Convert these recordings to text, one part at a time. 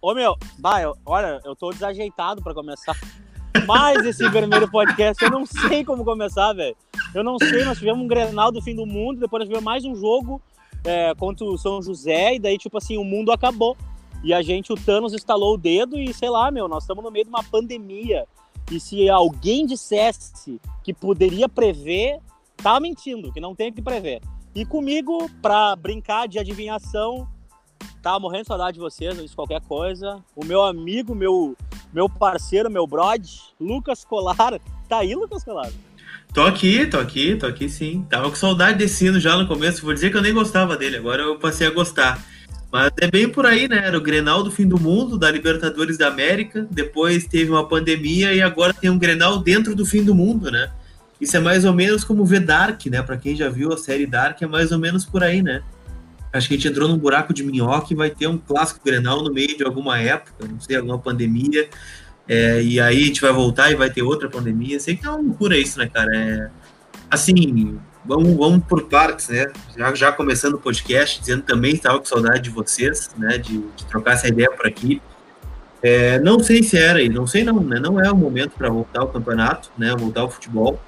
Ô meu, vai, olha, eu tô desajeitado pra começar. Mas esse vermelho podcast, eu não sei como começar, velho. Eu não sei, nós tivemos um Grenal do fim do mundo, depois nós tivemos mais um jogo é, contra o São José, e daí, tipo assim, o mundo acabou. E a gente, o Thanos instalou o dedo e, sei lá, meu, nós estamos no meio de uma pandemia. E se alguém dissesse que poderia prever, tá mentindo, que não tem que prever. E comigo, pra brincar de adivinhação, Tava morrendo de saudade de vocês, de qualquer coisa. O meu amigo, meu, meu parceiro, meu brod, Lucas Colar. Tá aí, Lucas Colar? Tô aqui, tô aqui, tô aqui sim. Tava com saudade desse hino já no começo. Vou dizer que eu nem gostava dele, agora eu passei a gostar. Mas é bem por aí, né? Era o Grenal do fim do mundo, da Libertadores da América. Depois teve uma pandemia e agora tem um Grenal dentro do fim do mundo, né? Isso é mais ou menos como ver Dark, né? Para quem já viu a série Dark, é mais ou menos por aí, né? Acho que a gente entrou num buraco de minhoca e vai ter um clássico Grenal no meio de alguma época, não sei, alguma pandemia. É, e aí a gente vai voltar e vai ter outra pandemia. Sei que é uma loucura isso, né, cara? É, assim, vamos, vamos por partes, né? Já, já começando o podcast, dizendo também estava com saudade de vocês, né? De, de trocar essa ideia por aqui. É, não sei se era, e não sei não, né? Não é o momento para voltar ao campeonato, né? Voltar ao futebol.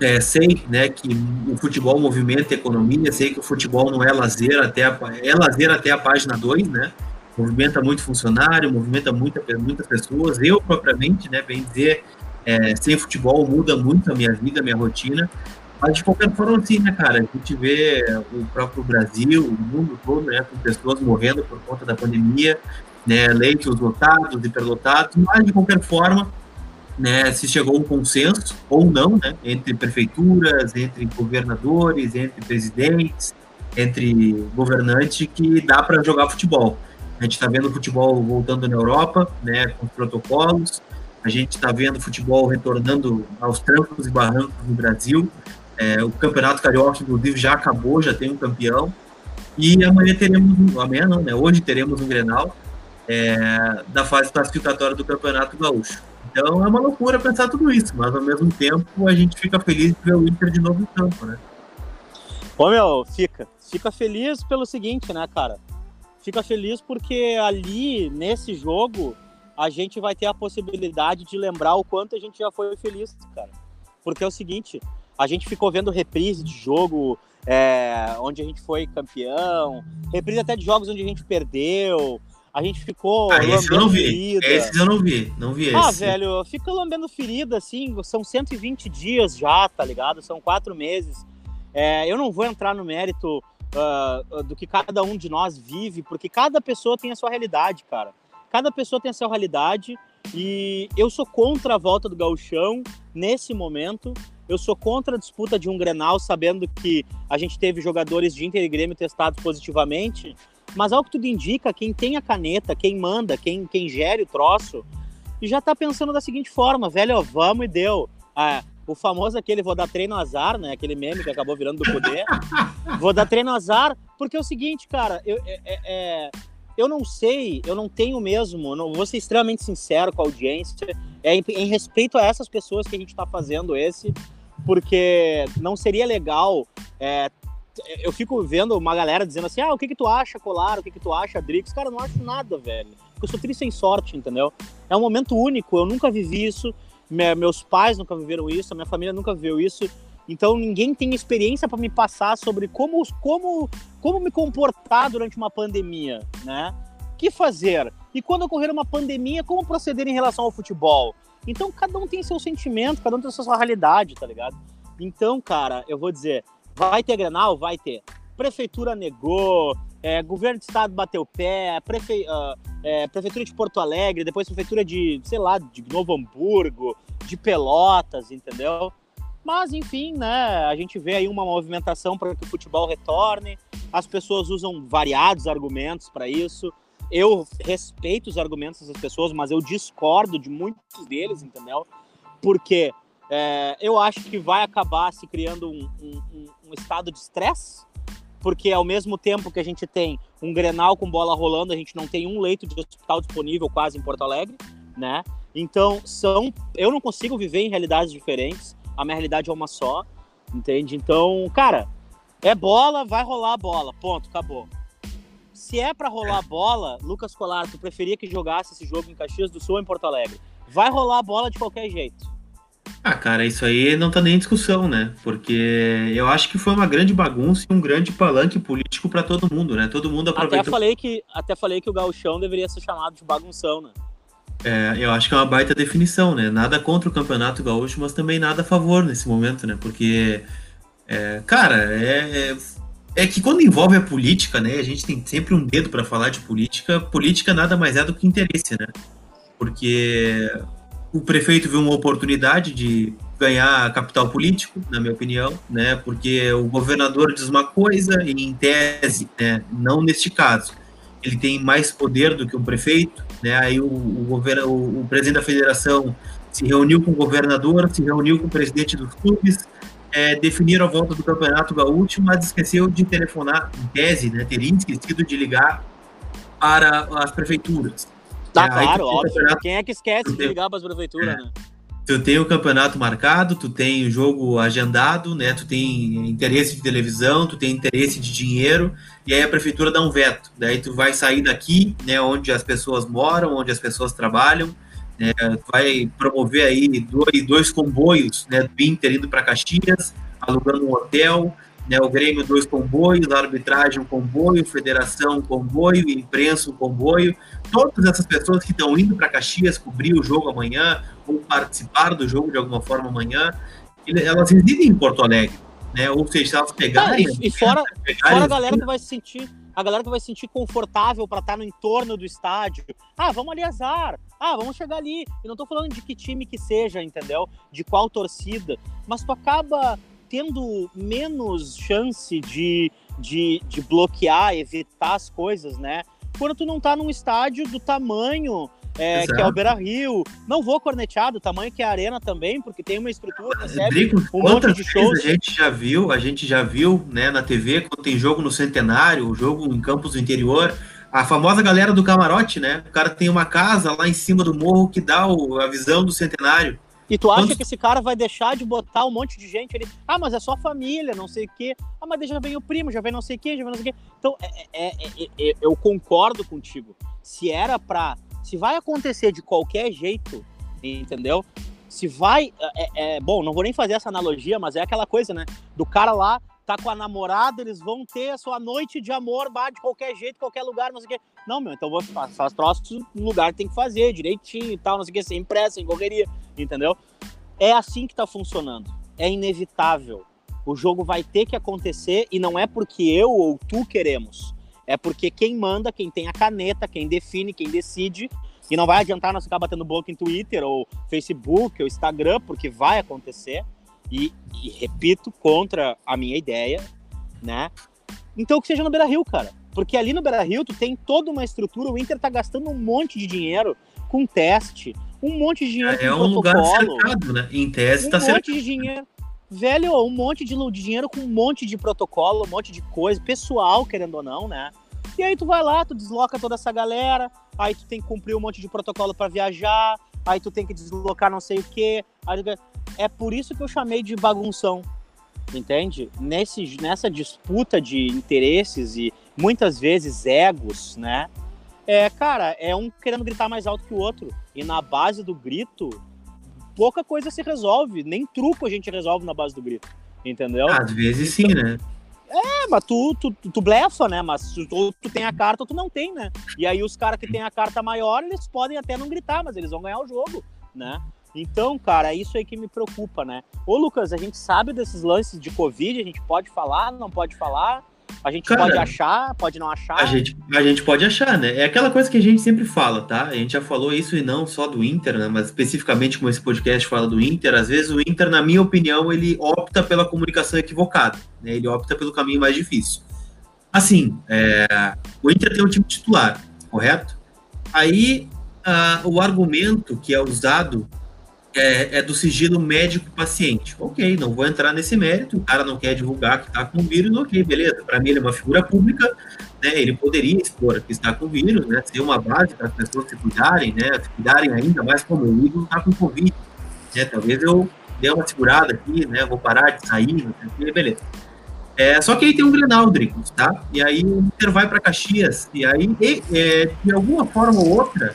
É, sei né, que o futebol movimenta a economia, sei que o futebol não é lazer até a, é lazer até a página 2, né? Movimenta muito funcionário, movimenta muita, muitas pessoas. Eu, propriamente, né, bem dizer, é, sem futebol muda muito a minha vida, a minha rotina. Mas, de qualquer forma, assim, né, cara, a gente vê o próprio Brasil, o mundo todo, né, com pessoas morrendo por conta da pandemia, né, leitos lotados, hiperlotados, mas, de qualquer forma, né, se chegou a um consenso ou não, né, entre prefeituras, entre governadores, entre presidentes, entre governantes, que dá para jogar futebol. A gente está vendo futebol voltando na Europa, né, com os protocolos. A gente está vendo futebol retornando aos trancos e barrancos no Brasil. É, o Campeonato Carioca, inclusive, já acabou, já tem um campeão. E amanhã teremos, amanhã não, né? Hoje teremos um Grenal é, da fase classificatória do Campeonato Gaúcho. Então é uma loucura pensar tudo isso, mas ao mesmo tempo a gente fica feliz de ver o Inter de novo em campo, né? Ô meu, fica. Fica feliz pelo seguinte, né, cara? Fica feliz porque ali, nesse jogo, a gente vai ter a possibilidade de lembrar o quanto a gente já foi feliz, cara. Porque é o seguinte, a gente ficou vendo reprise de jogo é, onde a gente foi campeão, reprise até de jogos onde a gente perdeu, a gente ficou. Ah, esse eu não vi. Ferida. Esses eu não vi. Não vi ah, esse. Ah, velho, fica lambendo ferida, assim. São 120 dias já, tá ligado? São quatro meses. É, eu não vou entrar no mérito uh, do que cada um de nós vive, porque cada pessoa tem a sua realidade, cara. Cada pessoa tem a sua realidade. E eu sou contra a volta do gauchão nesse momento. Eu sou contra a disputa de um Grenal, sabendo que a gente teve jogadores de Inter e Grêmio testados positivamente mas ao que tudo indica, quem tem a caneta, quem manda, quem, quem gere o troço, já tá pensando da seguinte forma, velho, vamos e deu. Ah, o famoso aquele vou dar treino azar, né? Aquele meme que acabou virando do poder. vou dar treino azar, porque é o seguinte, cara, eu, é, é, é, eu não sei, eu não tenho mesmo, não, vou ser extremamente sincero com a audiência, é em, em respeito a essas pessoas que a gente tá fazendo esse, porque não seria legal é, eu fico vendo uma galera dizendo assim: ah, o que que tu acha, Colar? O que que tu acha, Drix? Cara, eu não acho nada, velho. Eu sou triste sem sorte, entendeu? É um momento único, eu nunca vivi isso, meus pais nunca viveram isso, a minha família nunca viveu isso. Então ninguém tem experiência para me passar sobre como, como, como me comportar durante uma pandemia, né? O que fazer? E quando ocorrer uma pandemia, como proceder em relação ao futebol? Então cada um tem seu sentimento, cada um tem sua realidade, tá ligado? Então, cara, eu vou dizer, Vai ter Grenal? Vai ter. Prefeitura negou, é, governo de estado bateu pé, prefe, uh, é, prefeitura de Porto Alegre, depois prefeitura de, sei lá, de Novo Hamburgo, de Pelotas, entendeu? Mas, enfim, né, a gente vê aí uma movimentação para que o futebol retorne, as pessoas usam variados argumentos para isso. Eu respeito os argumentos dessas pessoas, mas eu discordo de muitos deles, entendeu? Porque é, eu acho que vai acabar se criando um, um, um estado de estresse, porque ao mesmo tempo que a gente tem um Grenal com bola rolando, a gente não tem um leito de hospital disponível quase em Porto Alegre, né? Então, são eu não consigo viver em realidades diferentes, a minha realidade é uma só, entende? Então, cara, É bola, vai rolar a bola. Ponto, acabou. Se é para rolar a bola, Lucas Colar, tu preferia que jogasse esse jogo em Caxias do Sul ou em Porto Alegre? Vai rolar a bola de qualquer jeito. Ah, cara, isso aí não tá nem em discussão, né? Porque eu acho que foi uma grande bagunça e um grande palanque político para todo mundo, né? Todo mundo aproveitou. Até falei que, até falei que o gauchão deveria ser chamado de bagunção, né? É, eu acho que é uma baita definição, né? Nada contra o Campeonato Gaúcho, mas também nada a favor nesse momento, né? Porque, é, cara, é, é, é, que quando envolve a política, né? A gente tem sempre um dedo para falar de política. Política nada mais é do que interesse, né? Porque o prefeito viu uma oportunidade de ganhar capital político, na minha opinião, né? Porque o governador diz uma coisa e, em tese, né, não neste caso, ele tem mais poder do que um prefeito, né? Aí o, o, governo, o, o presidente da federação se reuniu com o governador, se reuniu com o presidente dos clubes, é, definiram a volta do Campeonato Gaúcho, mas esqueceu de telefonar, em tese, né? Teria esquecido de ligar para as prefeituras. Tá, é, claro, óbvio. Quem é que esquece de ligar para as prefeituras, é. né? Tu tem o campeonato marcado, tu tem o jogo agendado, né? Tu tem interesse de televisão, tu tem interesse de dinheiro, e aí a prefeitura dá um veto. Daí tu vai sair daqui, né? Onde as pessoas moram, onde as pessoas trabalham, né, tu vai promover aí dois, dois comboios, né? Do Inter indo para Caxias, alugando um hotel, né, o Grêmio dois comboios, a arbitragem um comboio, federação um comboio, imprensa um comboio, todas essas pessoas que estão indo para Caxias cobrir o jogo amanhã ou participar do jogo de alguma forma amanhã, elas residem em Porto Alegre, né? Ou seja, elas pegarem... Ah, e, e fora, pegarem fora a galera que vai se sentir a galera que vai se sentir confortável para estar tá no entorno do estádio. Ah, vamos ali azar. Ah, vamos chegar ali. E não tô falando de que time que seja, entendeu? De qual torcida. Mas tu acaba tendo menos chance de, de, de bloquear, evitar as coisas, né? Quando tu não tá num estádio do tamanho é, que é o Beira Rio. Não vou cornetear do tamanho que é a arena também, porque tem uma estrutura, recebe um monte de shows. A gente já viu, a gente já viu né, na TV quando tem jogo no centenário, jogo em campos do interior. A famosa galera do camarote, né? O cara tem uma casa lá em cima do morro que dá o, a visão do centenário. E tu acha que esse cara vai deixar de botar um monte de gente ali? Ah, mas é só família, não sei o quê. Ah, mas já vem o primo, já vem não sei o quê, já vem não sei o quê. Então, é, é, é, é, eu concordo contigo. Se era pra. Se vai acontecer de qualquer jeito, entendeu? Se vai. É, é, bom, não vou nem fazer essa analogia, mas é aquela coisa, né? Do cara lá tá com a namorada, eles vão ter a sua noite de amor, bah, de qualquer jeito, qualquer lugar, não sei o quê. Não, meu, então vou fazer troços no lugar que tem que fazer, direitinho e tal, não sei o quê, sem pressa, sem correria, entendeu? É assim que tá funcionando. É inevitável. O jogo vai ter que acontecer e não é porque eu ou tu queremos. É porque quem manda, quem tem a caneta, quem define, quem decide, e não vai adiantar nós ficar batendo boca em Twitter ou Facebook ou Instagram, porque vai acontecer e, e, repito, contra a minha ideia, né? Então que seja no Beira Rio, cara. Porque ali no Beira Rio tu tem toda uma estrutura, o Inter tá gastando um monte de dinheiro com teste, um monte de dinheiro é, com é um protocolo. lugar cercado, né? Em tese um tá cercado. Um monte de dinheiro. Velho, um monte de, de dinheiro com um monte de protocolo, um monte de coisa, pessoal, querendo ou não, né? E aí tu vai lá, tu desloca toda essa galera, aí tu tem que cumprir um monte de protocolo para viajar, aí tu tem que deslocar não sei o quê. É por isso que eu chamei de bagunção, entende? Nesse, nessa disputa de interesses e muitas vezes egos, né? É, cara, é um querendo gritar mais alto que o outro. E na base do grito, pouca coisa se resolve. Nem truco a gente resolve na base do grito. Entendeu? Às vezes sim, né? É, mas tu, tu, tu blefa, né? Mas tu, tu tem a carta ou tu não tem, né? E aí os caras que têm a carta maior, eles podem até não gritar, mas eles vão ganhar o jogo, né? Então, cara, é isso aí que me preocupa, né? Ô, Lucas, a gente sabe desses lances de Covid, a gente pode falar, não pode falar? A gente Cara, pode achar, pode não achar. A gente, a gente pode achar, né? É aquela coisa que a gente sempre fala, tá? A gente já falou isso e não só do Inter, né? Mas especificamente como esse podcast fala do Inter, às vezes o Inter, na minha opinião, ele opta pela comunicação equivocada, né? Ele opta pelo caminho mais difícil. Assim, é, o Inter tem um time titular, correto? Aí uh, o argumento que é usado é, é, do sigilo médico-paciente. Ok, não vou entrar nesse mérito, o cara não quer divulgar que está com vírus, ok, beleza. Para mim ele é uma figura pública, né, ele poderia expor que está com vírus, né, ser uma base para as pessoas se cuidarem, né, se cuidarem ainda mais como o Igor está com Covid. Né, talvez eu dê uma segurada aqui, né, vou parar de sair, beleza. É, só que aí tem um Grenal, tá? E aí o Inter vai para Caxias, e aí, e, é, de alguma forma ou outra,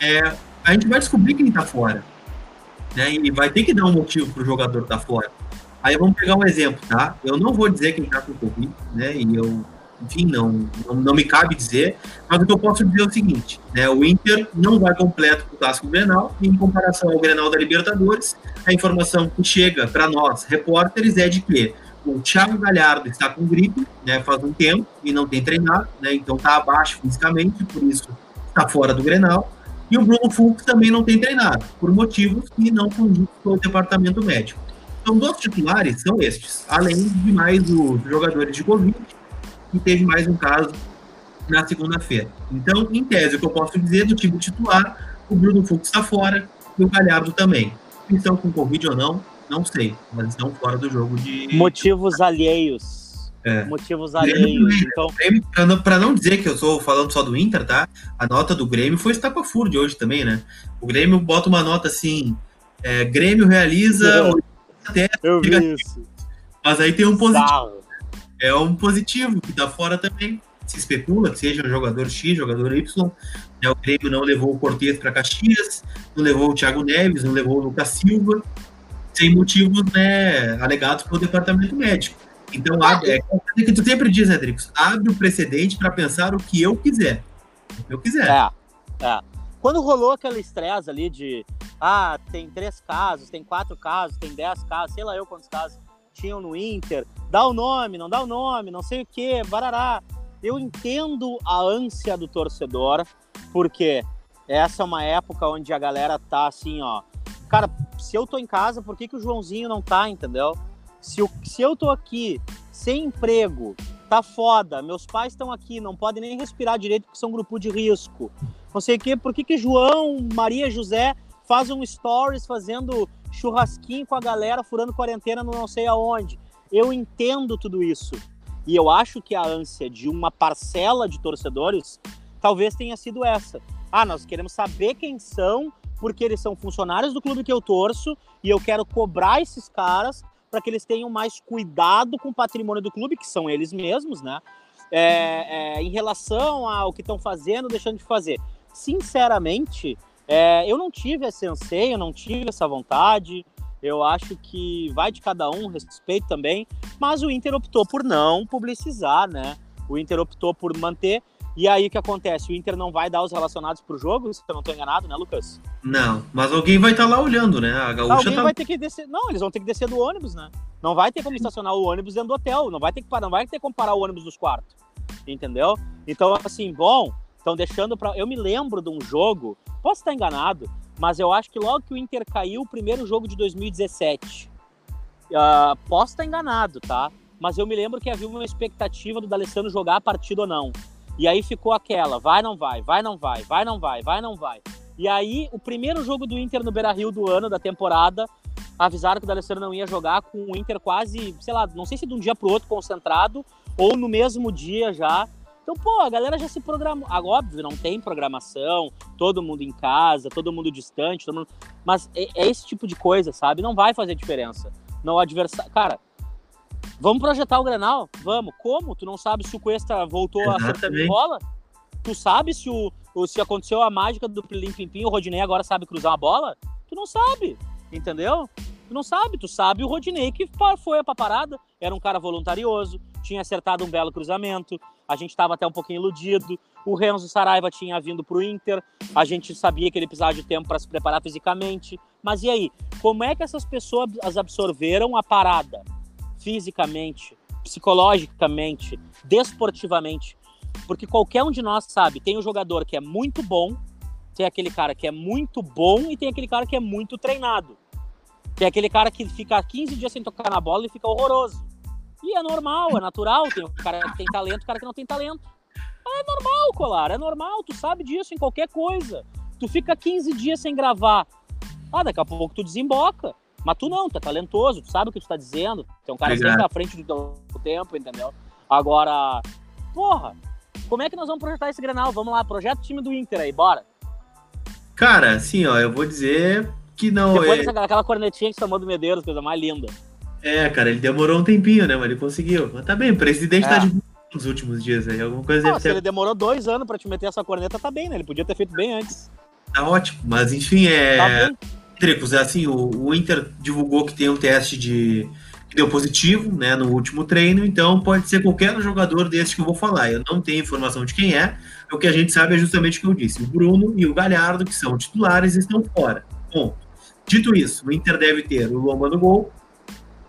é, a gente vai descobrir quem tá fora. Né? E vai ter que dar um motivo pro jogador estar tá fora. Aí vamos pegar um exemplo, tá? Eu não vou dizer quem tá com Covid, né? E eu enfim, não, não, não, me cabe dizer, mas o que eu posso dizer é o seguinte, né, o Inter não vai completo com o Clássico Grenal, e em comparação ao Grenal da Libertadores, a informação que chega para nós, repórteres, é de que o Thiago Galhardo está com gripe, né, faz um tempo, e não tem treinado, né, então está abaixo fisicamente, por isso está fora do Grenal, e o Bruno Fux também não tem treinado, por motivos que não condizem com o departamento médico. Então, dos titulares são estes, além de mais os jogadores de Covid, e teve mais um caso na segunda-feira. Então, em tese, o que eu posso dizer do time titular, o Bruno Fux está fora e o Galhardo também. Estão com Covid ou não, não sei, mas estão fora do jogo de. Motivos alheios. É. Motivos alheios. então... Para não dizer que eu estou falando só do Inter, tá? A nota do Grêmio foi estapafúrdio hoje também, né? O Grêmio bota uma nota assim: é, Grêmio realiza. Eu, eu vi isso. Mas aí tem um positivo é um positivo, que tá fora também. Se especula que seja um jogador X, jogador Y. Né, o Grêmio não levou o Cortez para Caxias, não levou o Thiago Neves, não levou o Lucas Silva, sem motivos né, alegados pelo departamento médico. Então, abre, é o que tu sempre diz, né, Dricos? Abre o precedente para pensar o que eu quiser. O que eu quiser. É, é. Quando rolou aquela estresse ali de ah, tem três casos, tem quatro casos, tem dez casos, sei lá eu quantos casos tinham no Inter, dá o nome, não dá o nome, não sei o que, barará. Eu entendo a ânsia do torcedor, porque essa é uma época onde a galera tá assim, ó. Cara, se eu tô em casa, por que, que o Joãozinho não tá, entendeu? Se eu, se eu tô aqui sem emprego, tá foda, meus pais estão aqui, não podem nem respirar direito porque são grupo de risco. Não sei o que, por que, que João, Maria, José fazem stories fazendo churrasquinho com a galera, furando quarentena no não sei aonde. Eu entendo tudo isso. E eu acho que a ânsia de uma parcela de torcedores talvez tenha sido essa. Ah, nós queremos saber quem são, porque eles são funcionários do clube que eu torço e eu quero cobrar esses caras para que eles tenham mais cuidado com o patrimônio do clube, que são eles mesmos, né? É, é, em relação ao que estão fazendo, deixando de fazer. Sinceramente, é, eu não tive esse anseio, não tive essa vontade. Eu acho que vai de cada um, respeito também. Mas o Inter optou por não publicizar, né? O Inter optou por manter. E aí o que acontece? O Inter não vai dar os relacionados pro jogo? Se eu não estou enganado, né, Lucas? Não, mas alguém vai estar tá lá olhando, né? A gaúcha alguém tá... vai ter que descer. Não, eles vão ter que descer do ônibus, né? Não vai ter como estacionar o ônibus dentro do hotel. Não vai ter que parar, não vai ter como parar o ônibus dos quartos. Entendeu? Então, assim, bom, estão deixando para. Eu me lembro de um jogo Posso estar enganado, mas eu acho que logo que o Inter caiu, o primeiro jogo de 2017. Uh, ah, posso estar enganado, tá? Mas eu me lembro que havia uma expectativa do D'Alessandro jogar a partida ou não. E aí ficou aquela, vai, não vai, vai, não vai, vai, não vai, vai, não vai. E aí, o primeiro jogo do Inter no Beira-Rio do ano, da temporada, avisaram que o D'Alessandro não ia jogar com o Inter quase, sei lá, não sei se de um dia para o outro concentrado ou no mesmo dia já então, pô, a galera já se programou. Ah, óbvio, não tem programação, todo mundo em casa, todo mundo distante, todo mundo... mas é, é, esse tipo de coisa, sabe? Não vai fazer diferença. Não adversário. Cara, vamos projetar o Grenal? Vamos. Como? Tu não sabe se o Cuesta voltou Exatamente. a ser bola? Tu sabe se, o, se aconteceu a mágica do Pilim Pimpim, o Rodinei agora sabe cruzar uma bola? Tu não sabe, entendeu? Tu não sabe, tu sabe o Rodinei que foi pra parada, era um cara voluntarioso, tinha acertado um belo cruzamento, a gente estava até um pouquinho iludido. O Renzo Saraiva tinha vindo para o Inter, a gente sabia que ele precisava de tempo para se preparar fisicamente. Mas e aí? Como é que essas pessoas absorveram a parada? Fisicamente, psicologicamente, desportivamente. Porque qualquer um de nós sabe, tem um jogador que é muito bom, tem aquele cara que é muito bom e tem aquele cara que é muito treinado. Tem aquele cara que fica 15 dias sem tocar na bola e fica horroroso. E é normal, é natural. Tem o cara que tem talento, o cara que não tem talento. É normal, Colar, é normal. Tu sabe disso em qualquer coisa. Tu fica 15 dias sem gravar. Ah, daqui a pouco tu desemboca. Mas tu não, tu é talentoso, tu sabe o que tu tá dizendo. Tem um cara sempre à frente do teu tempo, entendeu? Agora, porra, como é que nós vamos projetar esse Grenal? Vamos lá, projeto o time do Inter aí, bora. Cara, assim, ó, eu vou dizer que não Depois é... dessa, aquela cornetinha que chamou do Medeiros, coisa mais linda. É, cara, ele demorou um tempinho, né? Mas ele conseguiu. Mas tá bem, o presidente tá É. de boa nos últimos dias aí. Alguma coisa Ah, deve se ele ter. demorou dois anos pra te meter essa corneta, tá bem, né? Ele podia ter feito bem antes. Tá ótimo. Mas enfim, é. Tá bem. Tricos, assim, o, o Inter divulgou que tem um teste de. que deu positivo, né, no último treino, então pode ser qualquer jogador desse que eu vou falar. Eu não tenho informação de quem é, o que a gente sabe é justamente o que eu disse. O Bruno e o Galhardo, que são titulares, estão fora. Bom, dito isso, o Inter deve ter o Lomba no gol,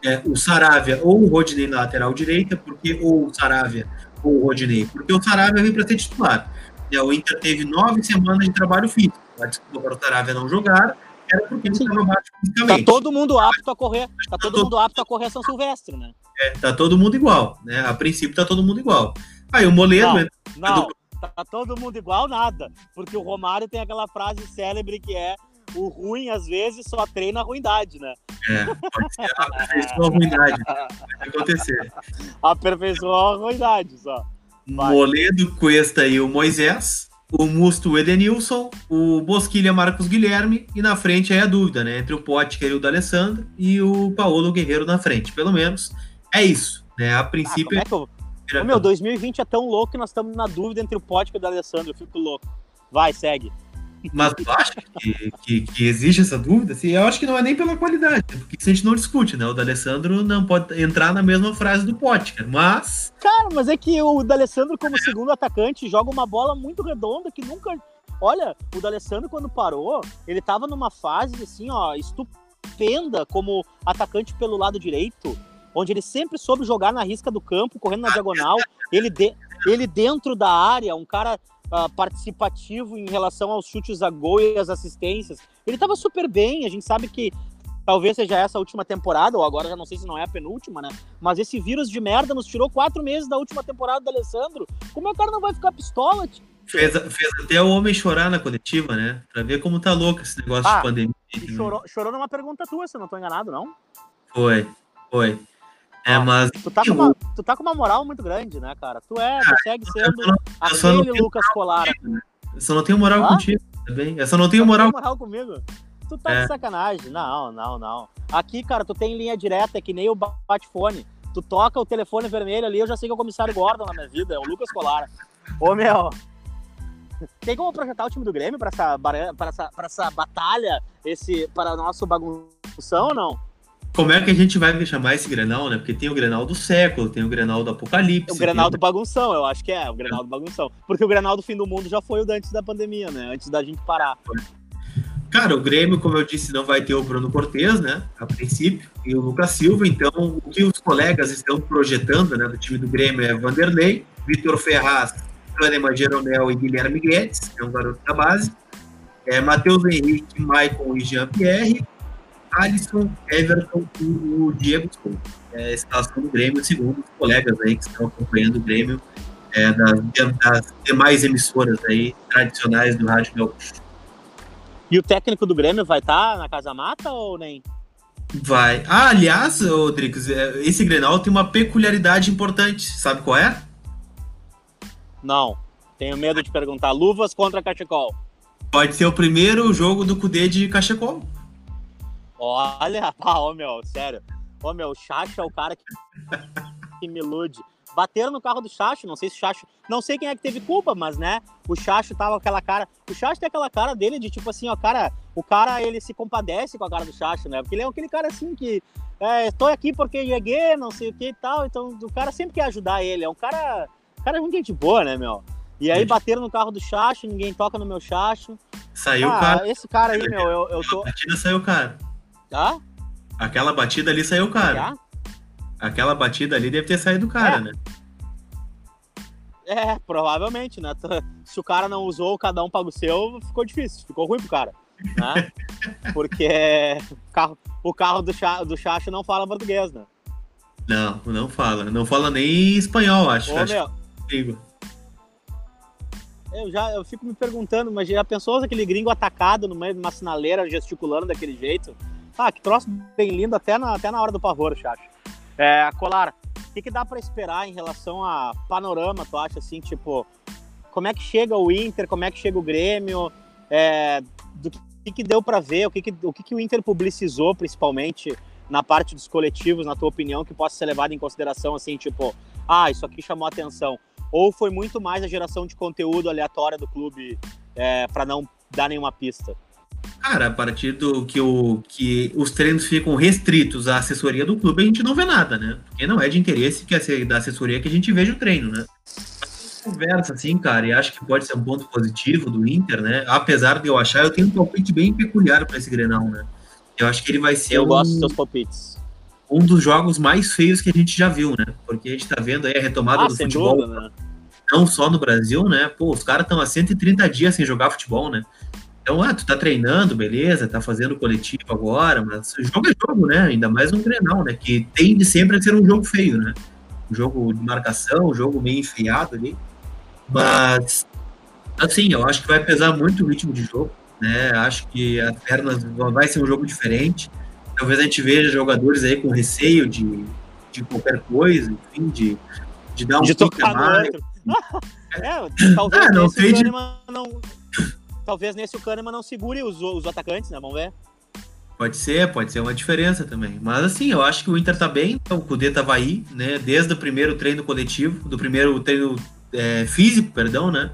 é, o Saravia ou o Rodinei na lateral direita, porque ou o Saravia ou o Rodinei, porque o Saravia vem para ser titular. É, o Inter teve nove semanas de trabalho físico. A desculpa para o Saravia não jogar era porque ele estava baixo Tá fisicamente. todo mundo apto a correr. Tá todo mundo apto a correr São Silvestre, né? É, tá todo mundo igual, né? A princípio tá todo mundo igual. Aí o Moledo, Não. entra- Não, tá todo mundo igual, nada. Porque o Romário tem aquela frase célebre que é o ruim, às vezes, só treina a ruindade, né? é, pode ser a aperfeiçoou a ruindade, pode acontecer. Aperfeiçoou a ruindade, só. Vai. Moledo, Cuesta e o Moisés, o Musto, Edenilson, o Bosquilha, Marcos Guilherme, e na frente aí a dúvida, né? Entre o Potker e o D'Alessandro e o Paulo Guerreiro na frente. Pelo menos é isso, né? A Ah, princípio. como é que eu... Ô, meu, 2020 é tão louco que nós estamos na dúvida entre o Potker e o D'Alessandro. Eu fico louco. Vai, segue. Mas tu acha que, que, que existe essa dúvida? Assim, eu acho que não é nem pela qualidade, porque isso a gente não discute, né? O D'Alessandro não pode entrar na mesma frase do Potker, mas Cara, mas é que o D'Alessandro, como segundo atacante, joga uma bola muito redonda que nunca. Olha, o D'Alessandro, quando parou, ele tava numa fase, assim, ó, estupenda como atacante pelo lado direito, onde ele sempre soube jogar na risca do campo, correndo na diagonal. Ele, de... ele dentro da área, um cara ah, participativo em relação aos chutes a gol e as assistências. Ele tava super bem, a gente sabe que. Talvez seja essa a última temporada, ou agora já não sei se não é a penúltima, né? Mas esse vírus de merda nos tirou quatro meses da última temporada do Alessandro. Como é que o cara não vai ficar pistola? tio? fez, fez até o homem chorar na coletiva, né? Pra ver como tá louco esse negócio Ah, de pandemia. E chorou, chorou numa pergunta tua, se eu não tô enganado, não? Foi, foi. É, mas Tu tá, com uma, tu tá com uma moral muito grande, né, cara? Tu é, tu segue sendo só não aquele tenho Lucas Colara. eu só não tenho moral Ah? contigo, tá bem? Eu só não tenho Tu moral. tem moral comigo? Tu tá É. de sacanagem. Não, não, não. Aqui, cara, tu tem linha direta, é que nem o bate-fone. Tu toca o telefone vermelho ali, eu já sei que é o comissário Gordon na minha vida, é o Lucas Colara. Ô, meu, tem como projetar o time do Grêmio pra essa, pra essa, pra essa batalha, esse, para nosso bagunção ou não? Como é que a gente vai chamar esse Grenal, né? Porque tem o Grenal do século, tem o Grenal do Apocalipse. O Grenal do bagunção, eu acho que é, o Grenal do bagunção. Porque o Grenal do fim do mundo já foi o da antes da pandemia, né? Antes da gente parar. Cara, o Grêmio, como eu disse, não vai ter o Bruno Cortes, né? A princípio, e o Lucas Silva. Então, o que os colegas estão projetando, né, do time do Grêmio é Vanderlei, Vitor Ferraz, Kahneman Jeromel e Guilherme Guedes, que é um garoto da base. É, Matheus Henrique, Maicon e Jean-Pierre, Alisson, Everton e o Diego Souza. É escalação do Grêmio, segundo os colegas aí que estão acompanhando o Grêmio é, das, das demais emissoras aí tradicionais do Rádio Gaúcho. E o técnico do Grêmio vai estar na Casa Mata ou nem? Vai. Ah, aliás, Rodrigues, é, esse Grenal tem uma peculiaridade importante. Sabe qual é? Não. Tenho medo de perguntar. Luvas contra cachecol. Pode ser o primeiro jogo do Cudê de Cachecol. Olha, ah, ô meu, sério. Ô meu, o Chacho é o cara que, que me ilude. Bateram no carro do Chacho, não sei se o Chacho. Não sei quem é que teve culpa, mas né? O Chacho tava com aquela cara. O Chacho tem aquela cara dele de tipo assim, ó, cara. O cara, ele se compadece com a cara do Chacho, né? Porque ele é aquele cara assim que. É, tô aqui porque cheguei, não sei o que e tal. Então o cara sempre quer ajudar ele. É um cara. cara muito gente boa, né, meu? E aí bateram no carro do Chacho, ninguém toca no meu Chacho. Saiu o Ah, cara. esse cara aí, meu, eu, eu tô. A saiu cara. Tá? Aquela batida ali saiu cara. Já? Aquela batida ali deve ter saído cara, É. né? É, provavelmente, né? Se o cara não usou, cada um paga o seu, ficou difícil, ficou ruim pro cara. Né? Porque o carro, o carro do, cha, do Chacho não fala português, né? Não, não fala. Não fala nem espanhol, acho. Ô, acho meu, é eu já eu fico me perguntando, mas já pensou aquele gringo atacado no meio de uma sinaleira, gesticulando daquele jeito? Ah, que troço bem lindo até na, até na hora do pavor, Chacho. É, Colar, o que, que dá pra esperar em relação a panorama, tu acha, assim, tipo, como é que chega o Inter, como é que chega o Grêmio, é, do que, que deu pra ver, o que, que, o que, que o Inter publicizou, principalmente, na parte dos coletivos, na tua opinião, que possa ser levado em consideração, assim, tipo, ah, isso aqui chamou atenção? Ou foi muito mais a geração de conteúdo aleatória do clube é, para não dar nenhuma pista? Cara, a partir do que, o, que os treinos ficam restritos à assessoria do clube, a gente não vê nada, né? Porque não é de interesse que a, da assessoria que a gente veja o treino, né? Conversa, assim, cara, e acho que pode ser um ponto positivo do Inter, né? Apesar de eu achar, eu tenho um palpite bem peculiar para esse Grenal, né? Eu acho que ele vai ser eu um, gosto dos seus palpites. um dos jogos mais feios que a gente já viu, né? Porque a gente tá vendo aí a retomada Ah, do futebol, dúvida, né? não só no Brasil, né? Pô, os caras estão há 130 dias sem jogar futebol, né? Então, ah, tu tá treinando, beleza, tá fazendo coletivo agora, mas jogo é jogo, né? Ainda mais um Grenal, né? Que tende sempre a ser um jogo feio, né? Um jogo de marcação, um jogo meio enfiado ali. Mas, assim, eu acho que vai pesar muito o ritmo de jogo, né? Acho que as pernas vai ser um jogo diferente. Talvez a gente veja jogadores aí com receio de, de qualquer coisa, enfim, de, de dar um de tocar mais. é, talvez Ah, não Kahneman não. Talvez nesse o Kahneman não segure os, os atacantes, né? Vamos ver. Pode ser, pode ser uma diferença também. Mas assim, eu acho que o Inter tá bem, o Cudê tava aí, né? Desde o primeiro treino coletivo, do primeiro treino é, físico, perdão, né?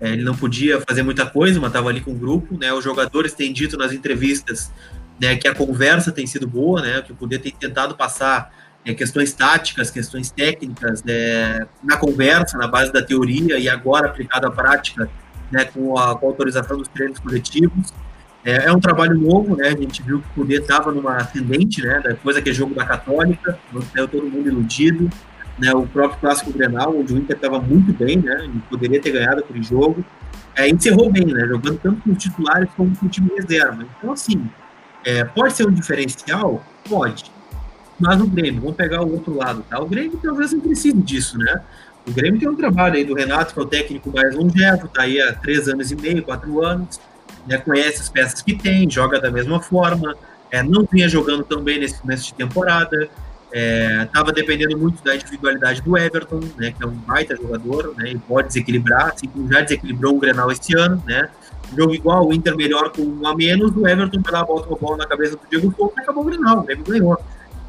É, ele não podia fazer muita coisa, mas tava ali com o grupo, né? Os jogadores têm dito nas entrevistas né, que a conversa tem sido boa, né? Que o Cudê tem tentado passar né, questões táticas, questões técnicas né, na conversa, na base da teoria e agora aplicado à prática, né? Com a, com a autorização dos treinos coletivos. É, é um trabalho novo, né? A gente viu que o Cudê estava numa ascendente, né? Depois daquele jogo da Católica, onde saiu todo mundo iludido, né? O próprio clássico Grenal, onde o Inter estava muito bem, né? E poderia ter ganhado aquele jogo. É, encerrou bem, né? Jogando tanto com os titulares como com o time reserva. Então, assim, é, pode ser um diferencial? Pode. Mas o Grêmio, vamos pegar o outro lado, tá? O Grêmio talvez não precise disso, né? O Grêmio tem um trabalho aí do Renato, que é o técnico mais longevo, tá aí há três anos e meio, quatro anos né, conhece as peças que tem, joga da mesma forma, é, não vinha jogando tão bem nesse começo de temporada, estava dependendo muito da individualidade do Everton, né, que é um baita jogador, né, e pode desequilibrar, assim como já desequilibrou o Grenal este ano, né, jogo igual, o Inter melhor com um a menos, o Everton vai lá, bota uma bola na cabeça do Diego Souza e acabou o Grenal, o Grêmio ganhou.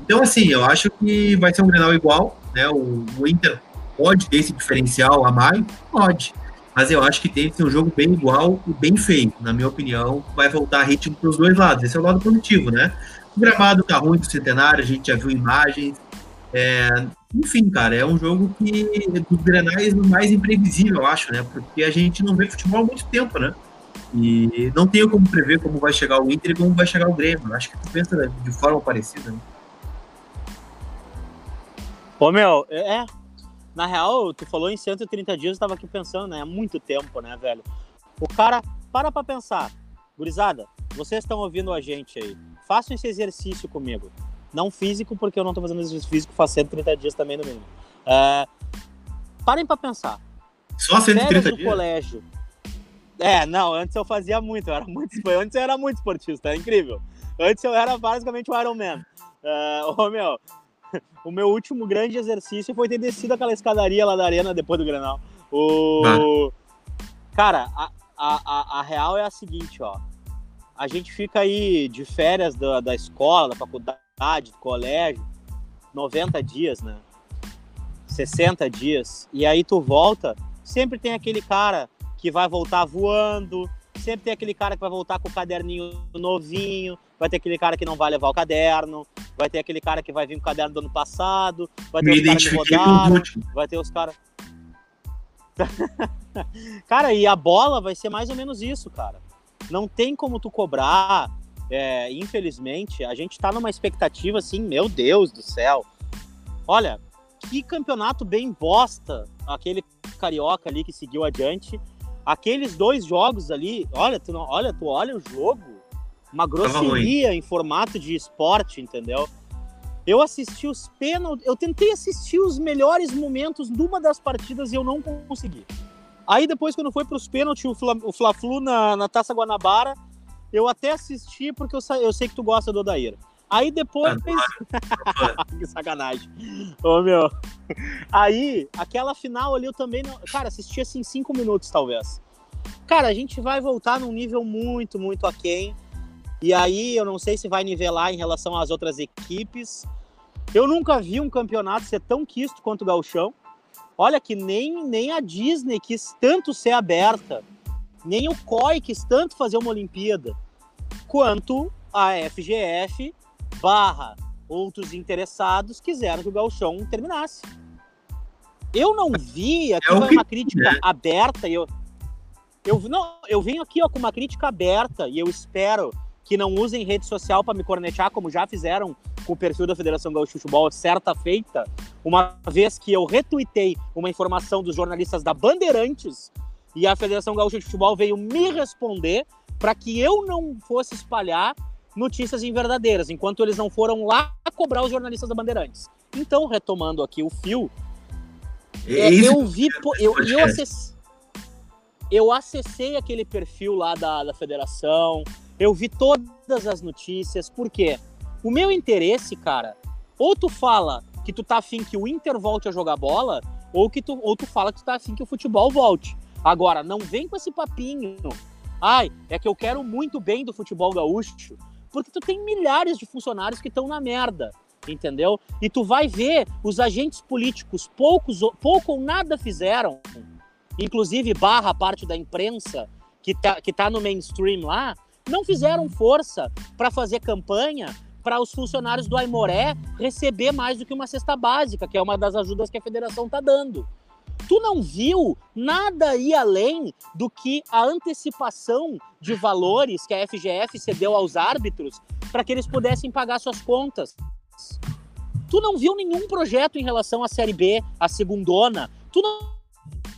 Então, assim, eu acho que vai ser um Grenal igual, né, o, o Inter pode ter esse diferencial a mais? Pode, mas eu acho que tem que ser um jogo bem igual e bem feio. Na minha opinião, vai voltar ritmo para os dois lados. Esse é o lado positivo, né? O gramado tá ruim do centenário, a gente já viu imagens. É, enfim, cara, é um jogo que dos grenais o mais imprevisível, eu acho, né? Porque a gente não vê futebol há muito tempo, né? E não tenho como prever como vai chegar o Inter e como vai chegar o Grêmio. Eu acho que tu pensa de forma parecida. Né? Ô, meu, é. Na real, tu falou em 130 dias, eu tava aqui pensando, né? É muito tempo, né, velho? O cara, para pra pensar. Gurizada, vocês estão ouvindo a gente aí. Façam esse exercício comigo. Não físico, porque eu não tô fazendo exercício físico faz 130 dias também no mínimo. É, parem pra pensar. Só Férias 130 do dias? colégio. É, não, antes eu fazia muito, eu era muito, antes eu era muito esportista, é incrível. Antes eu era basicamente um Iron Man. É, ô, meu, o meu último grande exercício foi ter descido aquela escadaria lá da arena depois do Grenal. O... Cara, a, a, a, a real é a seguinte, ó. A gente fica aí de férias da, da escola, da faculdade, do colégio, 90 dias, né? 60 dias. E aí tu volta, sempre tem aquele cara que vai voltar voando, sempre tem aquele cara que vai voltar com o caderninho novinho, vai ter aquele cara que não vai levar o caderno, vai ter aquele cara que vai vir com o caderno do ano passado, vai ter Me os caras que rodaram, vai ter os caras. cara, e a bola vai ser mais ou menos isso, cara. Não tem como tu cobrar. é, infelizmente, a gente tá numa expectativa assim, meu Deus do céu. Olha, que campeonato bem bosta aquele carioca ali que seguiu adiante. Aqueles dois jogos ali, olha, tu, não, olha, tu olha o jogo, uma grosseria em formato de esporte, entendeu? Eu assisti os pênaltis, eu tentei assistir os melhores momentos numa das partidas e eu não consegui. Aí depois, quando foi para os pênaltis, o, Fla, Fla-Flu na, na Taça Guanabara, eu até assisti porque eu, eu sei que tu gosta do Odair. Aí depois. que sacanagem. Ô, meu. Aí, aquela final ali eu também não. Cara, assisti assim cinco minutos, talvez. Cara, a gente vai voltar num nível muito, muito aquém. E aí eu não sei se vai nivelar em relação às outras equipes. Eu nunca vi um campeonato ser tão quisto quanto o Gauchão. Olha que nem, nem a Disney quis tanto ser aberta, nem o COI quis tanto fazer uma Olimpíada, quanto a FGF barra outros interessados quiseram que o Gauchão terminasse. Eu não vi, aqui é foi uma crítica é. aberta, eu, eu, não, eu venho aqui ó, com uma crítica aberta e eu espero que não usem rede social para me cornetear, como já fizeram com o perfil da Federação Gaúcha de Futebol, certa feita, uma vez que eu retuitei uma informação dos jornalistas da Bandeirantes e a Federação Gaúcha de Futebol veio me responder para que eu não fosse espalhar notícias inverdadeiras, enquanto eles não foram lá cobrar os jornalistas da Bandeirantes. Então, retomando aqui o fio, é, eu vi, eu, eu, acessei, eu acessei aquele perfil lá da, da federação, eu vi todas as notícias, porque o meu interesse, cara, ou tu fala que tu tá afim que o Inter volte a jogar bola, ou que tu, ou tu fala que tu tá afim que o futebol volte. Agora, não vem com esse papinho. Ai, é que eu quero muito bem do futebol gaúcho, porque tu tem milhares de funcionários que estão na merda, entendeu? E tu vai ver os agentes políticos, poucos, pouco ou nada fizeram, inclusive barra parte da imprensa que tá, que tá no mainstream lá, não fizeram força para fazer campanha para os funcionários do Aimoré receber mais do que uma cesta básica, que é uma das ajudas que a federação está dando. Tu não viu nada aí além do que a antecipação de valores que a FGF cedeu aos árbitros para que eles pudessem pagar suas contas. Tu não viu nenhum projeto em relação à Série B, à segundona. Tu não,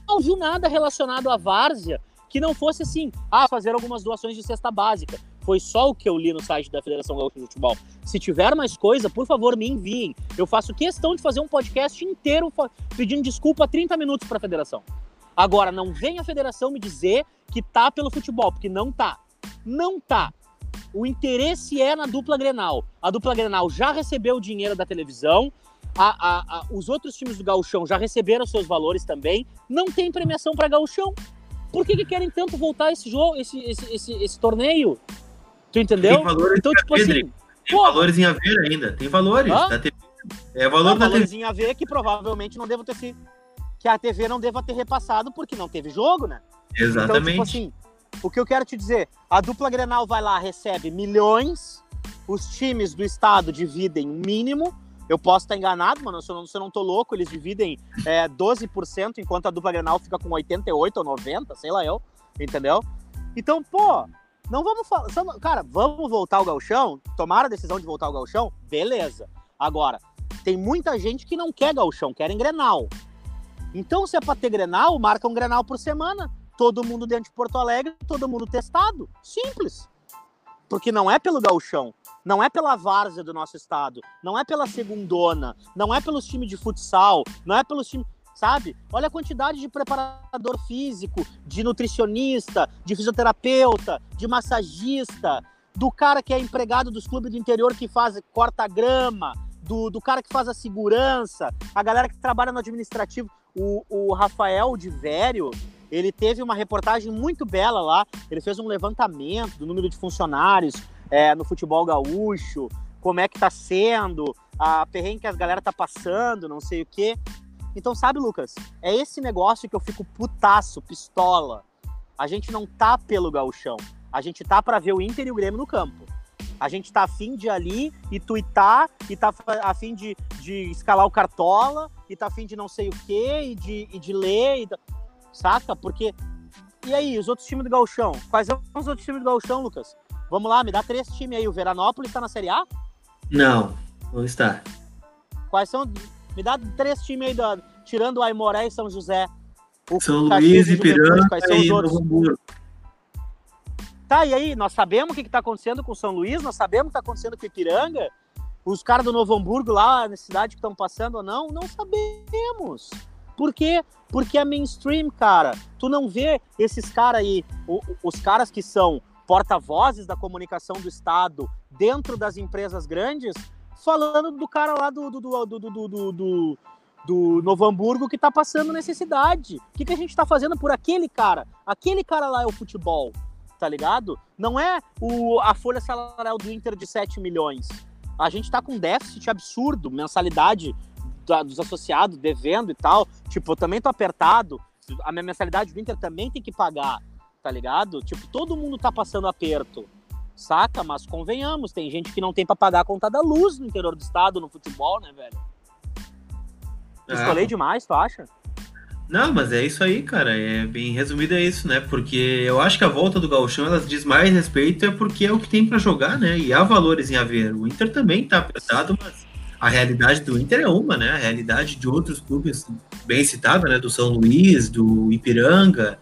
não viu nada relacionado à várzea que não fosse assim, ah, fazer algumas doações de cesta básica. Foi só o que eu li no site da Federação Gaúcha de Futebol. Se tiver mais coisa, por favor, me enviem. Eu faço questão de fazer um podcast inteiro pedindo desculpa 30 minutos para a federação. Agora, não vem a federação me dizer que tá pelo futebol, porque não tá. Não tá. O interesse é na dupla Grenal. A dupla Grenal já recebeu o dinheiro da televisão, a, a, a, os outros times do Gauchão já receberam seus valores também. Não tem premiação para Gauchão. Por que, que querem tanto voltar esse jogo, esse, esse, esse, esse torneio? Tu entendeu? Tem valores então, tipo assim. Tem valores em haver ainda. Tem valores. Da TV. É valor não, da valores TV. em haver que provavelmente não devam ter sido. Que a TV não deva ter repassado porque não teve jogo, né? Exatamente. Então, tipo assim, o que eu quero te dizer, a dupla Grenal vai lá, recebe milhões, os times do estado dividem o mínimo. Eu posso estar enganado, mano, se eu não, se eu não tô louco, eles dividem é, 12%, enquanto a dupla Grenal fica com 88 ou 90, sei lá eu, entendeu? Então, pô, não vamos falar. Cara, vamos voltar ao galchão? Tomar a decisão de voltar ao galchão? Beleza. Agora, tem muita gente que não quer galchão, querem grenal. Então, se é pra ter grenal, marca um grenal por semana. Todo mundo dentro de Porto Alegre, todo mundo testado. Simples. Porque não é pelo galchão, não é pela várzea do nosso estado, não é pela segundona, não é pelos times de futsal, não é pelos times sabe? Olha a quantidade de preparador físico, de nutricionista, de fisioterapeuta, de massagista, do cara que é empregado dos clubes do interior que faz corta grama, do, do cara que faz a segurança, a galera que trabalha no administrativo. O, o Rafael de Vério, ele teve uma reportagem muito bela lá. Ele fez um levantamento do número de funcionários é, no futebol gaúcho, como é que tá sendo, a perrengue que as galera tá passando, não sei o quê. Então, sabe, Lucas, é esse negócio que eu fico putaço, pistola. A gente não tá pelo gauchão. A gente tá para ver o Inter e o Grêmio no campo. A gente tá afim de ir ali e tuitar, e tá afim de, de escalar o cartola, e tá afim de não sei o quê, e de, e de ler, e... saca? Porque. E aí, os outros times do Gauchão? Quais são os outros times do Gauchão, Lucas? Vamos lá, me dá três times aí. O Veranópolis tá na Série A? Não, não está. Quais são me dá três times aí, da, tirando o Aimoré e São José. O São Luís, Ipiranga quais são os outros? Tá, e aí, nós sabemos o que está acontecendo com o São Luís, nós sabemos o que está acontecendo com o Ipiranga, os caras do Novo Hamburgo lá na cidade que estão passando ou não, não sabemos. Por quê? Porque é mainstream, cara. Tu não vê esses caras aí, os caras que são porta-vozes da comunicação do Estado dentro das empresas grandes, falando do cara lá do, do, do, do, do, do, Novo Hamburgo que tá passando necessidade. O que, que a gente tá fazendo por aquele cara? Aquele cara lá é o futebol. tá ligado? Não é o, a folha salarial do Inter de 7 milhões. A gente tá com déficit absurdo, mensalidade da, dos associados devendo e tal. Tipo, eu também tô apertado. A minha mensalidade do Inter também tem que pagar, tá ligado? Tipo, todo mundo tá passando aperto, saca? Mas convenhamos, tem gente que não tem pra pagar a conta da luz no interior do estado, no futebol, né, velho? É. Escolhi demais, tu acha? Não, mas é isso aí, cara. É bem resumido é isso, né? Porque eu acho que a volta do Gauchão ela diz mais respeito é porque é o que tem para jogar, né? E há valores em haver. O Inter também tá apertado, mas a realidade do Inter é uma, né? A realidade de outros clubes bem citados, né? Do São Luís, do Ipiranga,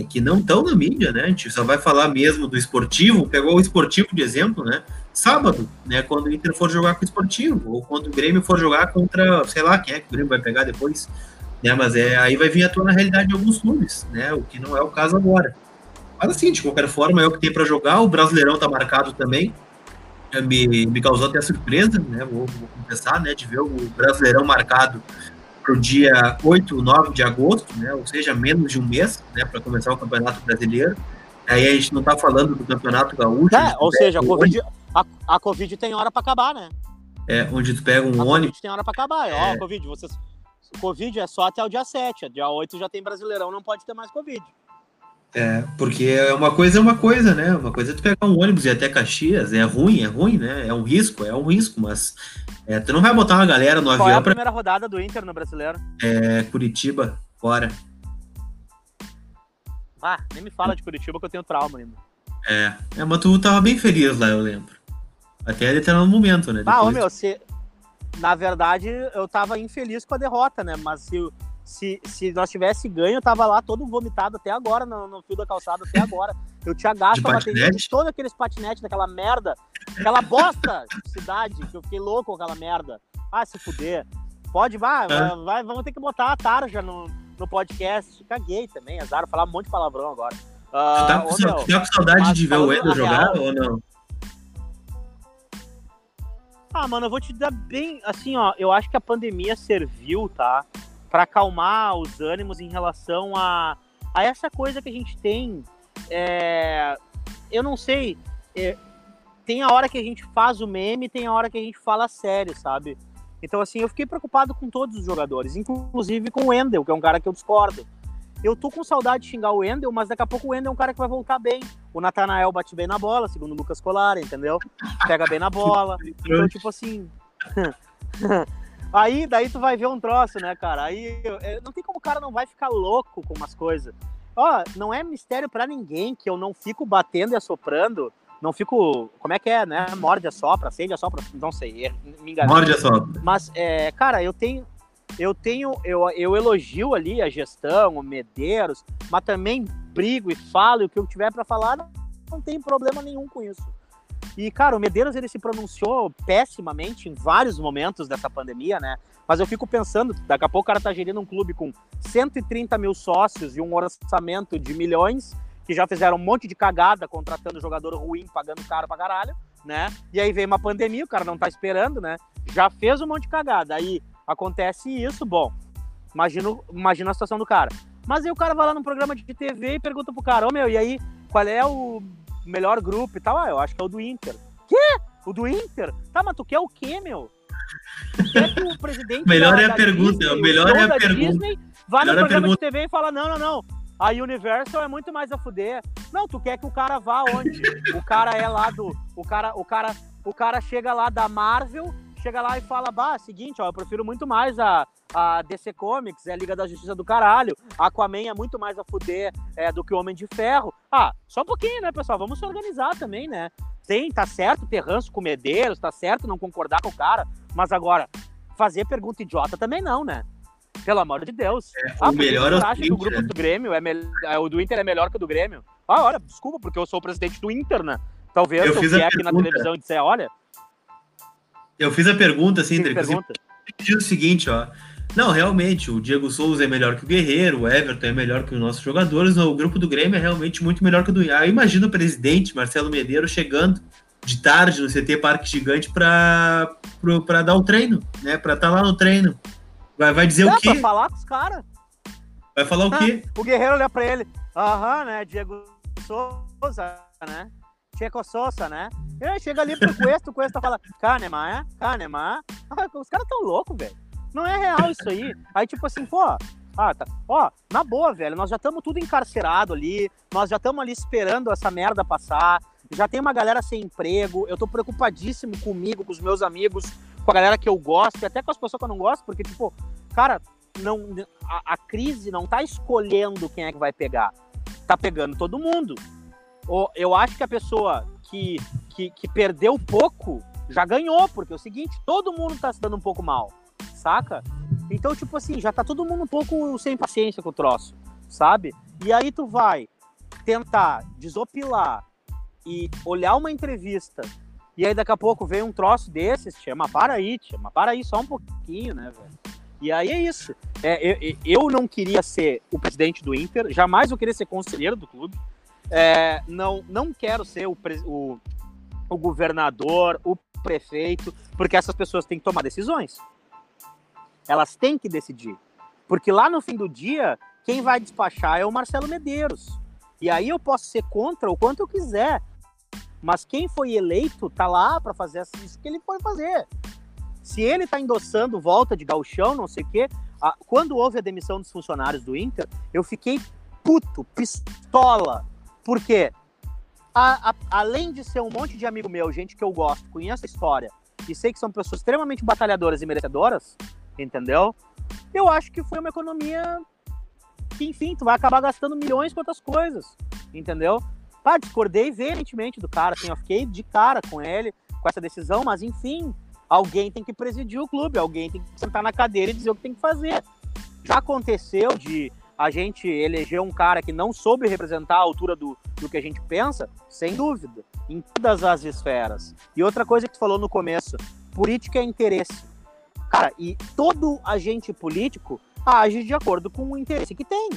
é que não estão na mídia, né? A gente só vai falar mesmo do esportivo, pegou o esportivo de exemplo, né? Sábado, né? Quando o Inter for jogar com o esportivo, ou quando o Grêmio for jogar contra, sei lá, quem é que o Grêmio vai pegar depois, né? Mas é, aí vai vir a tua na realidade de alguns clubes, né? O que não é o caso agora. Mas assim, de qualquer forma, é o que tem para jogar. O Brasileirão tá marcado também. Me, me causou até surpresa, né? Vou, vou confessar, né? De ver o Brasileirão marcado para o dia 8, 9 de agosto, né? Ou seja, menos de um mês, né? Para começar o Campeonato Brasileiro. Aí a gente não está falando do Campeonato Gaúcho. É, ou seja, a COVID, a, a Covid tem hora para acabar, né? É, onde tu pega um a ônibus. Covid tem hora para acabar. É. Ó, Covid, vocês. Covid é só até o dia 7. Dia 8 já tem Brasileirão, não pode ter mais Covid. É, porque é uma coisa é uma coisa, né? Uma coisa é tu pegar um ônibus e ir até Caxias, é ruim, é ruim, né? É um risco, é um risco, mas é, tu não vai botar uma galera no Qual avião. Qual é a pra... primeira rodada do Inter no Brasileiro? É Curitiba, fora. Ah, nem me fala de Curitiba que eu tenho trauma ainda. É, é mas tu tava bem feliz lá, eu lembro. Até determinado momento, né? Depois... Ah, ô meu, se... na verdade eu tava infeliz com a derrota, né? Mas se se, se nós tivesse ganho, eu tava lá todo vomitado até agora, no, no fio da calçada, até agora. Eu tinha gasto a bateria de todos aqueles patinetes daquela merda, aquela bosta de cidade, que eu fiquei louco com aquela merda. Ah, se fuder. Pode, vai, é. vai, vamos ter que botar a tarja no, no podcast. Caguei também, azar, falar um monte de palavrão agora. Uh, tá, com, meu, tá com saudade de ver o Ender jogar real, ou não? Ah, mano, eu vou te dar bem, assim, ó, eu acho que a pandemia serviu, tá? Para acalmar os ânimos em relação a, a essa coisa que a gente tem. É, eu não sei. É, tem a hora que a gente faz o meme, tem a hora que a gente fala sério, sabe? Então, assim, eu fiquei preocupado com todos os jogadores, inclusive com o Wendel, que é um cara que eu discordo. Eu tô com saudade de xingar o Wendel, mas daqui a pouco o Wendel é um cara que vai voltar bem. O Natanael bate bem na bola, segundo o Lucas Colar, entendeu? Pega bem na bola. Então, tipo assim. Aí, daí tu vai ver um troço, né, cara? Aí é, não tem como o cara não vai ficar louco com umas coisas. Ó, não é mistério para ninguém que eu não fico batendo e assoprando. Não fico. Como é que é, né? Morde a sopra, acende a sopra, não sei, é, me enganei. Morde a sopra. Mas, é, cara, eu tenho. Eu tenho. Eu, eu elogio ali a gestão, o Medeiros, mas também brigo e falo e o que eu tiver para falar, não, não tem problema nenhum com isso. E, cara, o Medeiros ele se pronunciou pessimamente em vários momentos dessa pandemia, né? Mas eu fico pensando, daqui a pouco o cara tá gerindo um clube com 130 mil sócios e um orçamento de milhões, que já fizeram um monte de cagada contratando jogador ruim, pagando caro pra caralho, né? E aí vem uma pandemia, o cara não tá esperando, né? Já fez um monte de cagada. Aí acontece isso, bom. Imagino, imagina a situação do cara. Mas aí o cara vai lá num programa de TV e pergunta pro cara, ô oh, meu, e aí, qual é o melhor grupo e tal. Ah, eu acho que é o do Inter. Quê? O do Inter? Tá, mas tu quer o quê, meu? Quer que o presidente. melhor da, é a pergunta. Disney, o melhor é a pergunta. Disney vai no programa de TV e fala: não, não, não. A Universal é muito mais a fuder. Não, tu quer que o cara vá onde? O cara é lá do. O cara, o cara, o cara chega lá da Marvel, chega lá e fala: bah, seguinte, ó, eu prefiro muito mais a, a DC Comics é a Liga da Justiça do caralho. Aquaman é muito mais a fuder é, do que o Homem de Ferro. Ah, só um pouquinho, né, pessoal? Vamos se organizar também, né? Tem, tá certo ter ranço com Medeiros, tá certo não concordar com o cara, mas agora, fazer pergunta idiota também não, né? Pelo amor de Deus. É, ah, o melhor é o acha que o grupo né? do Grêmio é, me... É, o do Inter é melhor que o do Grêmio? Ah, olha, desculpa, porque eu sou o presidente do Inter, né? Talvez eu, eu vier aqui na televisão e disser, olha. Eu fiz a pergunta, assim, André. Pergunta? O seguinte, ó. Não, realmente, o Diego Souza é melhor que o Guerreiro, o Everton é melhor que os nossos jogadores, o grupo do Grêmio é realmente muito melhor que o do Aí imagina o presidente, Marcelo Medeiro, chegando de tarde no CT Parque Gigante para dar o treino, né? Para estar tá lá no treino. Vai, vai dizer é, o quê? Pra falar com os caras. Vai falar o quê? o Guerreiro olha para ele. Aham, né? Diego Souza, né? Checo Souza, né? E aí chega ali pro Cuesta, o Cuesta fala, Kahneman, é? Kahneman. Ah, os caras tão loucos, velho. Não é real isso aí. Aí, tipo assim, pô, ah, tá. Ó, na boa, velho, nós já estamos tudo encarcerado ali, nós já estamos ali esperando essa merda passar, já tem uma galera sem emprego, eu tô preocupadíssimo comigo, com os meus amigos, com a galera que eu gosto, e até com as pessoas que eu não gosto, porque, tipo, cara, não, a, a crise não tá escolhendo quem é que vai pegar, tá pegando todo mundo. Eu acho que a pessoa que, que, que perdeu pouco já ganhou, porque é o seguinte, todo mundo tá se dando um pouco mal, saca? Então, tipo assim, já tá todo mundo um pouco sem paciência com o troço, sabe? E aí tu vai tentar desopilar e olhar uma entrevista e aí daqui a pouco vem um troço desses, chama para aí, chama para aí só um pouquinho, né, velho? E aí é isso. É, eu, eu não queria ser o presidente do Inter, jamais eu queria ser conselheiro do clube. É, não, não quero ser o, o, o governador, o prefeito, porque essas pessoas têm que tomar decisões. Elas têm que decidir. Porque lá no fim do dia, quem vai despachar é o Marcelo Medeiros. E aí eu posso ser contra o quanto eu quiser. Mas quem foi eleito tá lá para fazer isso que ele foi fazer. Se ele tá endossando volta de galchão, não sei o quê. A, quando houve a demissão dos funcionários do Inter, eu fiquei puto, pistola. Por quê? A, a, além de ser um monte de amigo meu, gente que eu gosto, conheço a história e sei que são pessoas extremamente batalhadoras e merecedoras, entendeu? Eu acho que foi uma economia que, enfim, tu vai acabar gastando milhões com outras coisas, entendeu? Pá, discordei veementemente do cara, assim, eu fiquei de cara com ele, com essa decisão, mas enfim, alguém tem que presidir o clube, alguém tem que sentar na cadeira e dizer o que tem que fazer. Já aconteceu de a gente eleger um cara que não soube representar a altura do, do que a gente pensa, sem dúvida, em todas as esferas. E outra coisa que tu falou no começo, política é interesse. Cara, e todo agente político age de acordo com o interesse que tem.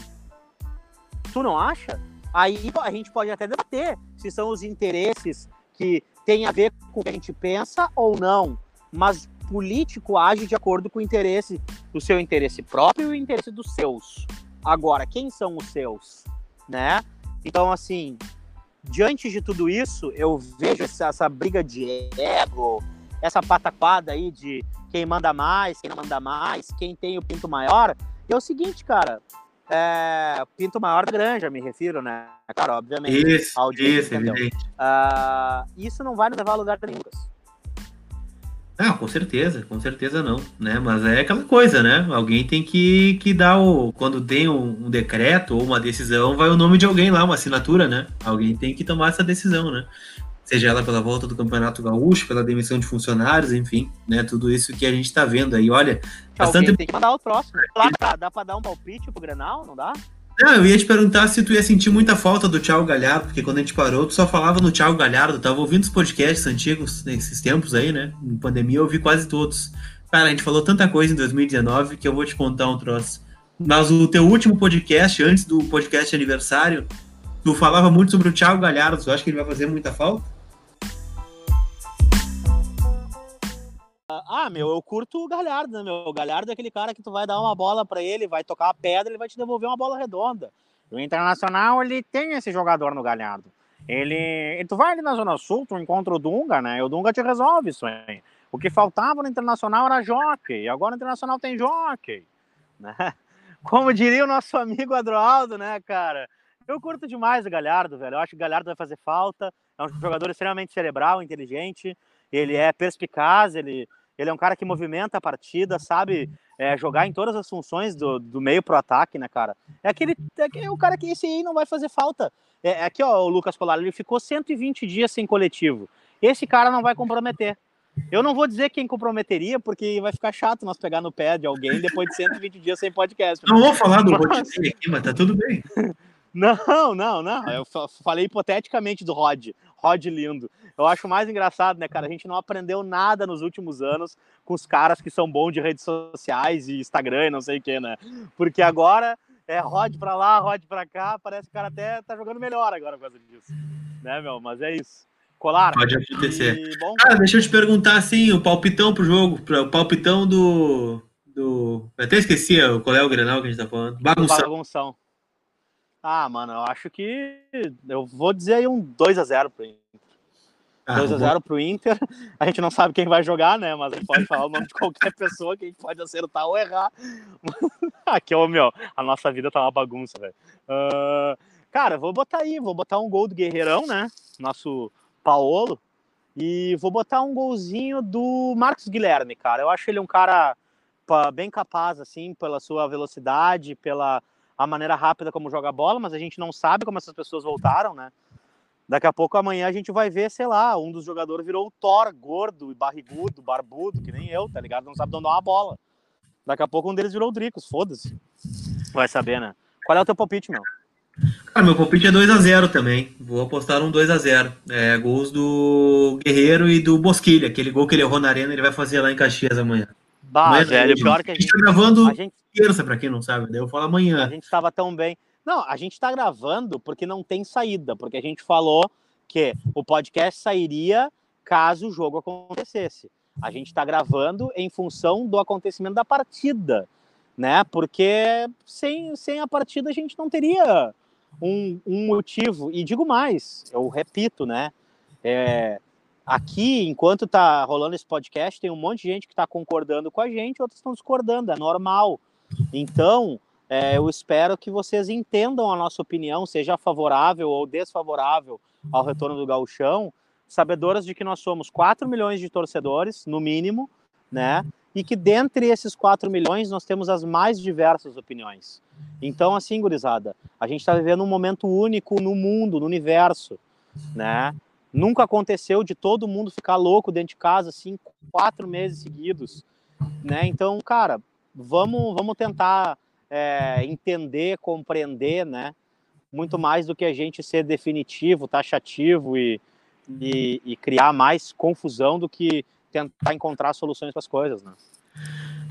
Tu não acha? Aí a gente pode até debater se são os interesses que têm a ver com o que a gente pensa ou não. Mas político age de acordo com o interesse, o seu interesse próprio e o interesse dos seus. Agora, quem são os seus, né? Então, assim, diante de tudo isso, eu vejo essa, essa briga de ego, essa pataquada aí de quem manda mais, quem não manda mais, quem tem o pinto maior. E é o seguinte, cara, é, pinto maior da granja, me refiro, né? Cara, obviamente. Isso, isso, uh, isso não vai nos levar a lugar nenhum. Ah, com certeza, com certeza não, né? Mas é aquela coisa, né? Alguém tem que, que dar o. Quando tem um, um, decreto ou uma decisão, vai o nome de alguém lá, uma assinatura, né? Alguém tem que tomar essa decisão, né? seja ela pela volta do Campeonato Gaúcho, pela demissão de funcionários, enfim, né, tudo isso que a gente está vendo aí. Olha, bastante... tem que mandar o próximo. Lá, dá para dar um palpite pro Grenal, não dá? Não, eu ia te perguntar se tu ia sentir muita falta do Thiago Galhardo, porque quando a gente parou, tu só falava no Thiago Galhardo, tava ouvindo os podcasts antigos nesses tempos aí, né? Em pandemia eu ouvi quase todos. Cara, a gente falou tanta coisa em 2019 que eu vou te contar um troço. Mas o teu último podcast, antes do podcast aniversário, tu falava muito sobre o Thiago Galhardo, tu acha que ele vai fazer muita falta? Ah, meu, eu curto o Galhardo, né, meu? O Galhardo é aquele cara que tu vai dar uma bola para ele, vai tocar a pedra, ele vai te devolver uma bola redonda. O Internacional, ele tem esse jogador no Galhardo. Ele, tu vai ali na Zona Sul, tu encontra o Dunga, né? E o Dunga te resolve isso aí. O que faltava no Internacional era jockey, e agora o Internacional tem jockey, né? Como diria o nosso amigo Adroaldo, né, cara? Eu curto demais o Galhardo, velho. Eu acho que o Galhardo vai fazer falta. É um jogador extremamente cerebral, inteligente. Ele é perspicaz, ele, ele é um cara que movimenta a partida, sabe é, jogar em todas as funções do, do meio pro ataque, né, cara? É aquele é o cara que esse aí não vai fazer falta. É, é aqui, ó, o Lucas Colar, ele ficou 120 dias sem coletivo. Esse cara não vai comprometer. Eu não vou dizer quem comprometeria, porque vai ficar chato nós pegar no pé de alguém depois de 120 dias sem podcast. Não vou falar do mas... aqui, mas tá tudo bem. Não, não, não. Eu falei hipoteticamente do Rod. Rod lindo. Eu acho mais engraçado, né, cara? A gente não aprendeu nada nos últimos anos com os caras que são bons de redes sociais e Instagram e não sei o que, né? Porque agora é Rod pra lá, Rod pra cá, parece que o cara até tá jogando melhor agora por causa disso. Né, meu? Mas é isso. Colar. Pode acontecer. E, bom, ah, deixa eu te perguntar assim, o palpitão pro jogo, o palpitão do. do... Eu até esqueci qual é o Grenal que a gente tá falando. Bagunção. Bagunção. Ah, mano, eu acho que. Eu vou dizer aí um 2x0 pro Inter. Ah, 2x0 pro Inter. A gente não sabe quem vai jogar, né? Mas a gente pode falar o nome de qualquer pessoa que a gente pode acertar ou errar. Aqui, ô meu, a nossa vida tá uma bagunça, velho. Uh, cara, vou botar aí, vou botar um gol do Guerreirão, né? Nosso Paolo. E vou botar um golzinho do Marcos Guilherme, cara. Eu acho ele um cara bem capaz, assim, pela sua velocidade, pela a maneira rápida como joga a bola, mas a gente não sabe como essas pessoas voltaram, né? Daqui a pouco, amanhã, a gente vai ver, sei lá, um dos jogadores virou o Thor, gordo e barrigudo, barbudo, que nem eu, tá ligado? Não sabe de onde dar uma bola. Daqui a pouco um deles virou o Dricos, foda-se. Vai saber, né? Qual é o teu palpite, meu? Cara, meu palpite é 2x0 também. Vou apostar um 2x0. É, gols do Guerreiro e do Bosquilha. Aquele gol que ele errou na arena, ele vai fazer lá em Caxias amanhã. Bah, amanhã, velho, pior que a gente... A gente tá gravando a gente... terça, pra quem não sabe. Daí eu falo amanhã. A gente tava tão bem. Não, a gente tá gravando porque não tem saída. Porque a gente falou que o podcast sairia caso o jogo acontecesse. A gente está gravando em função do acontecimento da partida, né? Porque sem, sem a partida a gente não teria um, um motivo. E digo mais, eu repito, né? É, aqui, enquanto tá rolando esse podcast, tem um monte de gente que está concordando com a gente, outros estão discordando, é normal. Então, é, eu espero que vocês entendam a nossa opinião, seja favorável ou desfavorável ao retorno do gauchão, sabedoras de que nós somos 4 milhões de torcedores, no mínimo, né? E que dentre esses 4 milhões nós temos as mais diversas opiniões. Então, assim, gurizada, a gente está vivendo um momento único no mundo, no universo, né? Nunca aconteceu de todo mundo ficar louco dentro de casa, assim, quatro meses seguidos, né? Então, cara, vamos, vamos tentar é, entender, compreender, né? Muito mais do que a gente ser definitivo, taxativo e, e, e criar mais confusão do que tentar encontrar soluções para as coisas, né?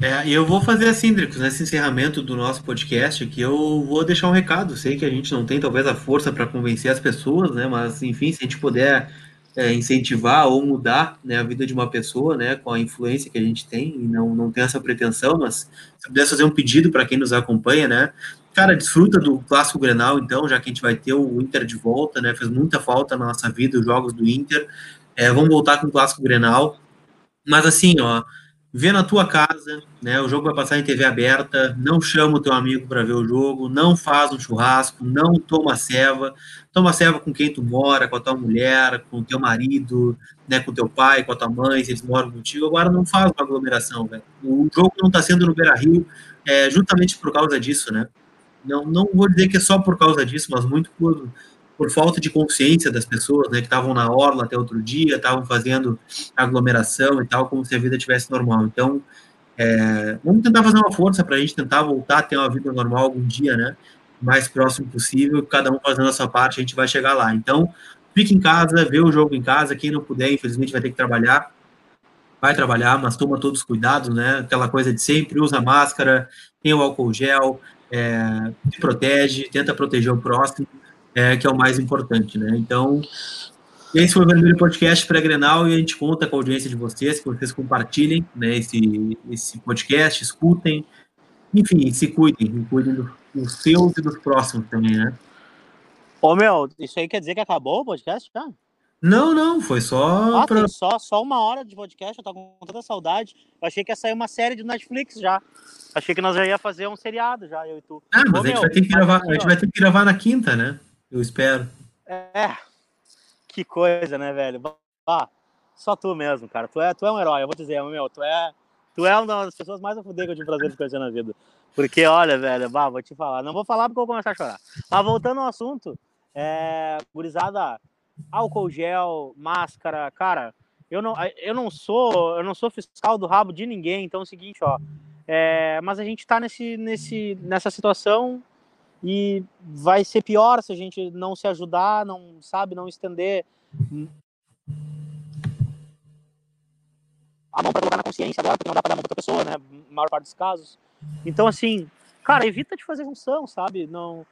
É, eu vou fazer assim, Dricos, nesse encerramento do nosso podcast, que eu vou deixar um recado. Sei que a gente não tem talvez a força para convencer as pessoas, né? Mas enfim, se a gente puder é, incentivar ou mudar né, a vida de uma pessoa, né, com a influência que a gente tem, e não, não tem essa pretensão, mas se pudesse fazer um pedido para quem nos acompanha, né, cara, desfruta do clássico Grenal, então, já que a gente vai ter o Inter de volta, né, fez muita falta na nossa vida os jogos do Inter, é, vamos voltar com o clássico Grenal, mas assim, ó, vê na tua casa, né? O jogo vai passar em TV aberta, não chama o teu amigo para ver o jogo, não faz um churrasco, não toma ceva, toma ceva com quem tu mora, com a tua mulher, com o teu marido, né, com teu pai, com a tua mãe, se eles moram contigo, agora não faz uma aglomeração, velho. O jogo não está sendo no Beira-Rio é, justamente por causa disso, né? Não, não vou dizer que é só por causa disso, mas muito por por falta de consciência das pessoas, né, que estavam na orla até outro dia, estavam fazendo aglomeração e tal, como se a vida tivesse normal. Então, é, vamos tentar fazer uma força para a gente tentar voltar a ter uma vida normal algum dia, né, mais próximo possível, cada um fazendo a sua parte, a gente vai chegar lá. Então, fique em casa, vê o jogo em casa, quem não puder, infelizmente, vai ter que trabalhar, vai trabalhar, mas toma todos os cuidados, né, aquela coisa de sempre, usa máscara, tem o álcool gel, é, se protege, tenta proteger o próximo, é, que é o mais importante, né? Então, esse foi o Vermelho Podcast pré-grenal e a gente conta com a audiência de vocês, que vocês compartilhem né, esse, esse podcast, escutem, enfim, se cuidem, cuidem dos seus e dos próximos também, né? Ô, meu, isso aí quer dizer que acabou o podcast já? Não, não, foi só. Ah, pra... só, só uma hora de podcast, eu tô com tanta saudade. Eu achei que ia sair uma série de Netflix já. Achei que nós já ia fazer um seriado já, eu e tu. Ah, mas Ô, a, gente meu, vai ter que gravar, a gente vai ter que gravar na quinta, né? Eu espero. É. Que coisa, né, velho? Ah, só tu mesmo, cara. Tu é, tu é um herói, eu vou dizer, meu, tu é, tu é uma das pessoas mais a fuder que eu tive prazer de conhecer na vida. Porque, olha, velho, bah, vou te falar. Não vou falar porque eu vou começar a chorar. Mas voltando ao assunto, é, gurizada, álcool gel, máscara, cara, eu não, eu não sou, eu não sou fiscal do rabo de ninguém, então é o seguinte, ó. É, mas a gente tá nesse, nesse, nessa situação e vai ser pior se a gente não se ajudar, não sabe, não estender a mão para colocar na consciência agora, porque não dá para dar mão para outra pessoa, né? Na maior parte dos casos. Então, assim, cara, evita de fazer função, sabe? Não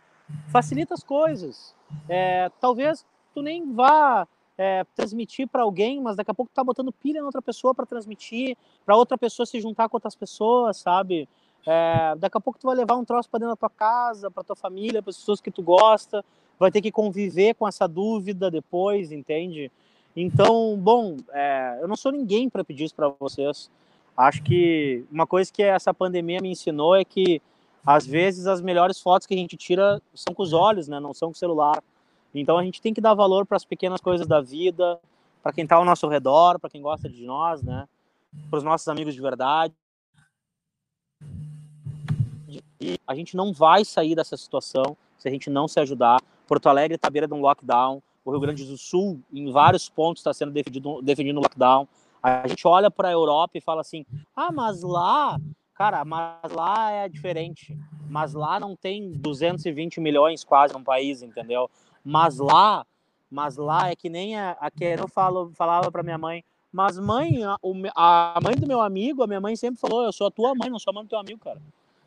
facilita as coisas. É, talvez tu nem vá é, transmitir para alguém, mas daqui a pouco tu tá botando pilha na outra pessoa para transmitir, para outra pessoa se juntar com outras pessoas, sabe? É, daqui a pouco tu vai levar um troço para dentro da tua casa, para tua família, para as pessoas que tu gosta, vai ter que conviver com essa dúvida depois, entende? Então, bom, é, eu não sou ninguém para pedir isso para vocês. Acho que uma coisa que essa pandemia me ensinou é que às vezes as melhores fotos que a gente tira são com os olhos, né? Não são com o celular. Então a gente tem que dar valor para as pequenas coisas da vida, para quem está ao nosso redor, para quem gosta de nós, né? Para os nossos amigos de verdade. A gente não vai sair dessa situação se a gente não se ajudar. Porto Alegre está à beira de um lockdown. O Rio Grande do Sul, em vários pontos, está sendo defendido, defendido um lockdown. A gente olha para a Europa e fala assim: ah, mas lá, cara, mas lá é diferente. Mas lá não tem 220 milhões quase no país, entendeu? Mas lá, mas lá é que nem a, a que eu falo, falava para minha mãe: mas mãe, a, a mãe do meu amigo, a minha mãe sempre falou: eu sou a tua mãe, não sou a mãe do teu amigo, cara.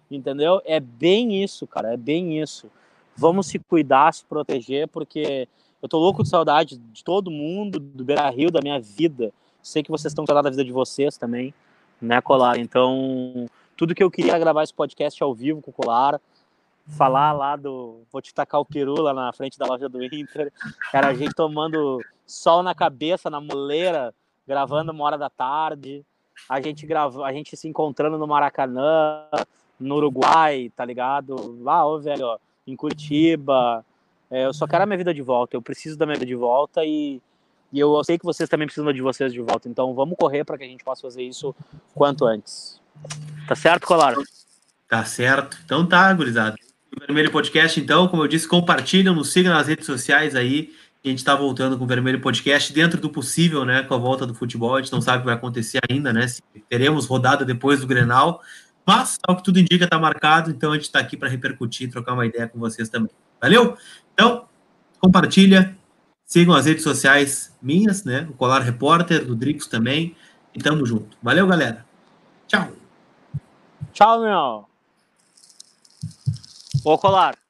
Entendeu? É bem isso, cara, é bem isso. Vamos se cuidar, se proteger, porque eu tô louco de saudade de todo mundo, do Beira Rio, da minha vida. Sei que vocês estão cuidando da vida de vocês também, né, Colar? Então, tudo que eu queria gravar esse podcast ao vivo com o Colar, falar lá do. Vou te tacar o peru lá na frente da loja do Inter. Era a gente tomando sol na cabeça, na moleira, gravando uma hora da tarde. A gente grava, a gente se encontrando no Maracanã, no Uruguai, tá ligado? Lá, ô, velho, ó, em Curitiba. É, eu só quero a minha vida de volta. Eu preciso da minha vida de volta e, e eu, sei que vocês também precisam de vocês de volta. Então vamos correr para que a gente possa fazer isso quanto antes. Tá certo, Colar? Tá certo. Então tá, gurizada. O Vermelho Podcast, então, como eu disse, compartilham, nos sigam nas redes sociais aí. A gente está voltando com o Vermelho Podcast dentro do possível, né? Com a volta do futebol. A gente não sabe o que vai acontecer ainda, né? Se teremos rodada depois do Grenal. Mas, ao que tudo indica, está marcado. Então a gente está aqui para repercutir, trocar uma ideia com vocês também. Valeu? Então, compartilha. Sigam as redes sociais minhas, né? O Colar Repórter, do Drix também. E tamo junto. Valeu, galera. Tchau. Tchau, meu. Ô, Colar.